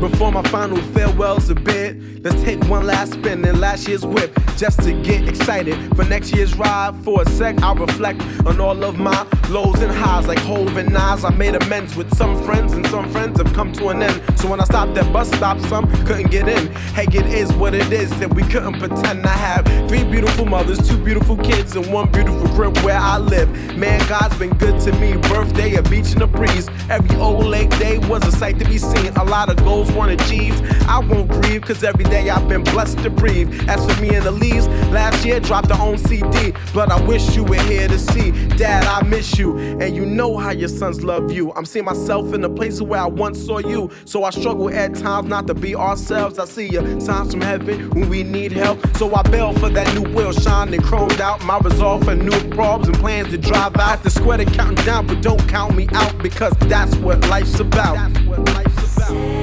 Before my final farewells a bit, let's take one last spin in last year's whip just to get excited for next year's ride. For a sec, I'll reflect on all of my lows and highs like Hove and Nas. I made amends with some friends, and some friends have come to an end. So when I stopped at bus stop, some couldn't get in. Hey, it is what it is, and we couldn't pretend I have three beautiful mothers, two beautiful kids, and one beautiful crib where I live. Man, God's been good to me. Birthday, a beach, and a breeze. Every old lake day was a sight to be seen. A lot of goals achieved. I won't grieve, cause every day I've been blessed to breathe. As for me and the leaves, last year dropped their own CD. But I wish you were here to see. Dad, I miss you. And you know how your sons love you. I'm seeing myself in the places where I once saw you. So I struggle at times not to be ourselves. I see you signs from heaven when we need help. So I bail for that new wheel shining chromed out. My resolve for new problems and plans to drive out. The square to counting down, but don't count me out because that's what life's about. That's what life's about.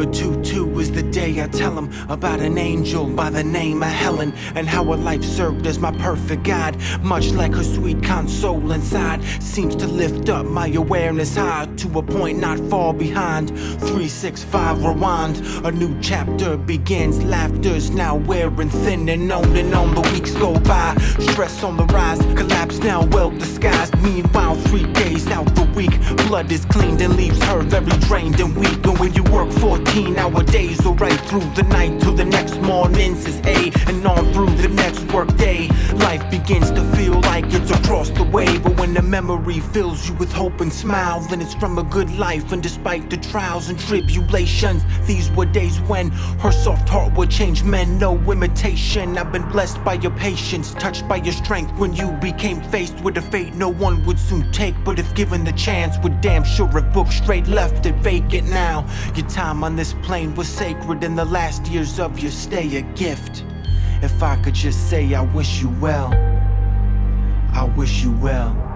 December 2 2 is the I tell him about an angel by the name of Helen and how her life served as my perfect guide. Much like her sweet console inside seems to lift up my awareness high to a point not far behind. 365 rewind, a new chapter begins. Laughter's now wearing thin and on and on. The weeks go by, stress on the rise, collapse now well disguised. Meanwhile, three days out the week, blood is cleaned and leaves her very drained and weak. And when you work 14 hour days, alright, through the night till the next morning says A, and on through the next workday. Life begins to feel like it's across the way, but when the memory fills you with hope and smile, then it's from a good life. And despite the trials and tribulations, these were days when her soft heart would change men. No imitation. I've been blessed by your patience, touched by your strength when you became faced with a fate no one would soon take. But if given the chance, would damn sure have booked straight left it vacant now. Your time on this plane was sacred, and the last years of your stay a gift. If I could just say, I wish you well. I wish you well.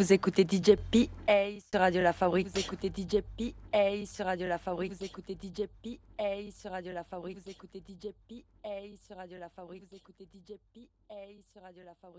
Vous écoutez DJ PA sur Radio La Fabrique. Vous écoutez DJ PA sur Radio La Fabrique. Vous écoutez DJ PA sur Radio La Fabrique. Vous écoutez DJ PA sur Radio La Fabrique. Vous écoutez DJ PA sur Radio La Fabrique.